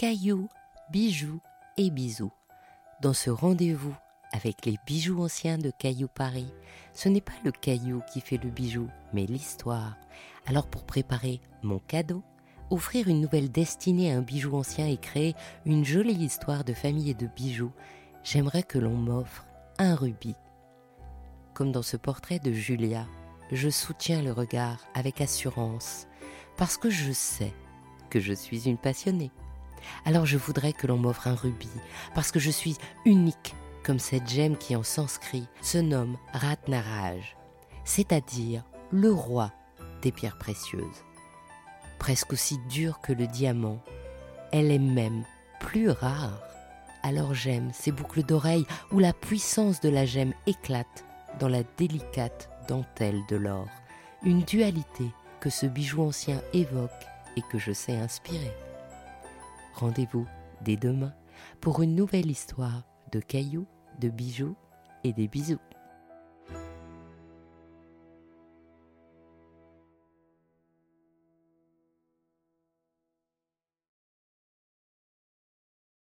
cailloux, bijoux et bisous. Dans ce rendez-vous avec les bijoux anciens de Caillou Paris, ce n'est pas le caillou qui fait le bijou, mais l'histoire. Alors pour préparer mon cadeau, offrir une nouvelle destinée à un bijou ancien et créer une jolie histoire de famille et de bijoux, j'aimerais que l'on m'offre un rubis. Comme dans ce portrait de Julia, je soutiens le regard avec assurance, parce que je sais que je suis une passionnée. Alors je voudrais que l'on m'offre un rubis, parce que je suis unique, comme cette gemme qui en sanskrit se nomme Ratnaraj, c'est-à-dire le roi des pierres précieuses. Presque aussi dure que le diamant, elle est même plus rare. Alors j'aime ces boucles d'oreilles où la puissance de la gemme éclate dans la délicate dentelle de l'or, une dualité que ce bijou ancien évoque et que je sais inspirer. Rendez-vous dès demain pour une nouvelle histoire de cailloux, de bijoux et des bisous.